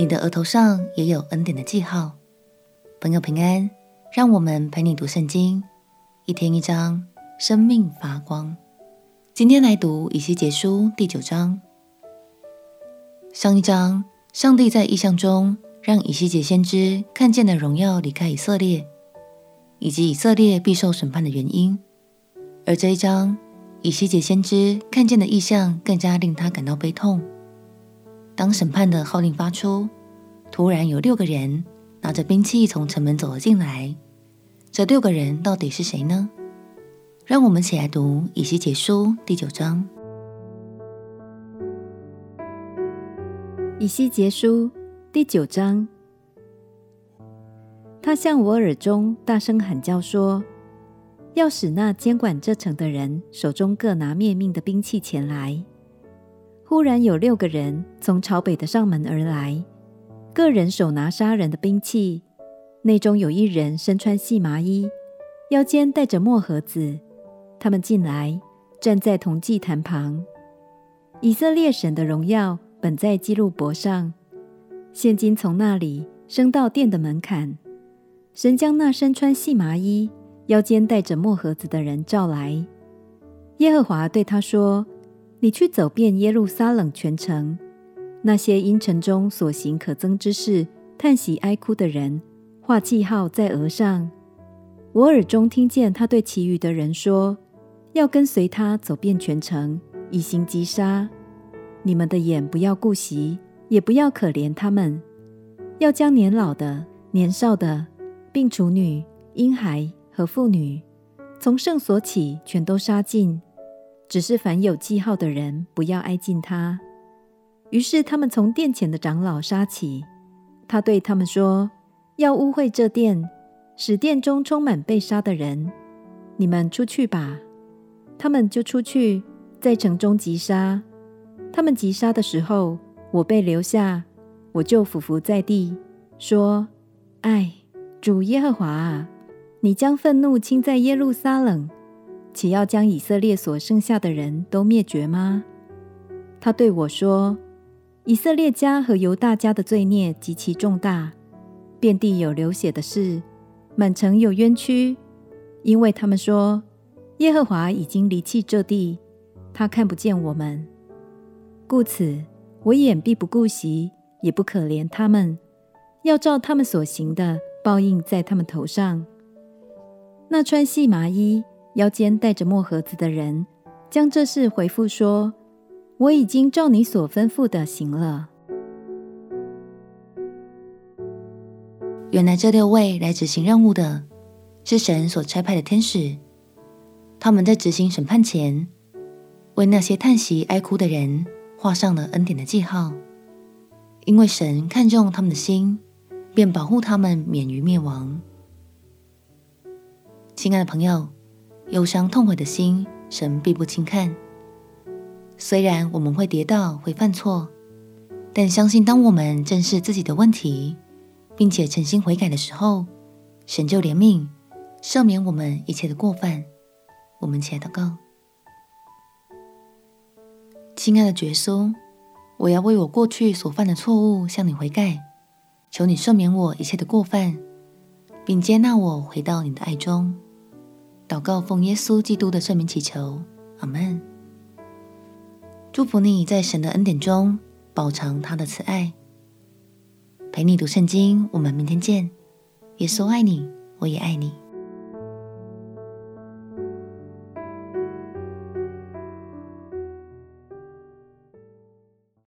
你的额头上也有恩典的记号。朋友平安，让我们陪你读圣经，一天一章，生命发光。今天来读以西结书第九章。上一章，上帝在异象中让以西结先知看见了荣耀离开以色列，以及以色列必受审判的原因。而这一章，以西结先知看见的异象更加令他感到悲痛。当审判的号令发出，突然有六个人拿着兵器从城门走了进来。这六个人到底是谁呢？让我们一起来读以西结书第九章。以西结书第九章，他向我耳中大声喊叫说：“要使那监管这城的人手中各拿灭命的兵器前来。”忽然有六个人从朝北的上门而来，各人手拿杀人的兵器，内中有一人身穿细麻衣，腰间带着墨盒子。他们进来，站在铜祭坛旁。以色列神的荣耀本在基路伯上，现今从那里升到殿的门槛。神将那身穿细麻衣、腰间带着墨盒子的人召来。耶和华对他说。你去走遍耶路撒冷全城，那些因城中所行可憎之事叹息哀哭的人，画记号在额上。我耳中听见他对其余的人说：“要跟随他走遍全城，以行击杀。你们的眼不要顾惜，也不要可怜他们，要将年老的、年少的，并处女、婴孩和妇女，从圣所起，全都杀尽。”只是凡有记号的人，不要挨近他。于是他们从殿前的长老杀起。他对他们说：“要污秽这殿，使殿中充满被杀的人。你们出去吧。”他们就出去，在城中击杀。他们击杀的时候，我被留下，我就俯伏在地，说：“唉，主耶和华啊，你将愤怒倾在耶路撒冷。”岂要将以色列所剩下的人都灭绝吗？他对我说：“以色列家和犹大家的罪孽极其重大，遍地有流血的事，满城有冤屈，因为他们说耶和华已经离弃这地，他看不见我们。故此，我眼必不顾惜，也不可怜他们，要照他们所行的报应在他们头上。那穿细麻衣。”腰间带着墨盒子的人，将这事回复说：“我已经照你所吩咐的行了。”原来这六位来执行任务的，是神所差派的天使。他们在执行审判前，为那些叹息哀哭的人画上了恩典的记号。因为神看重他们的心，便保护他们免于灭亡。亲爱的朋友。忧伤痛悔的心，神必不轻看。虽然我们会跌倒，会犯错，但相信当我们正视自己的问题，并且诚心悔改的时候，神就怜悯，赦免我们一切的过犯。我们起来祷告。亲爱的耶稣，我要为我过去所犯的错误向你悔改，求你赦免我一切的过犯，并接纳我回到你的爱中。祷告奉耶稣基督的圣名祈求，阿门。祝福你在神的恩典中饱尝他的慈爱。陪你读圣经，我们明天见。耶稣爱你，我也爱你。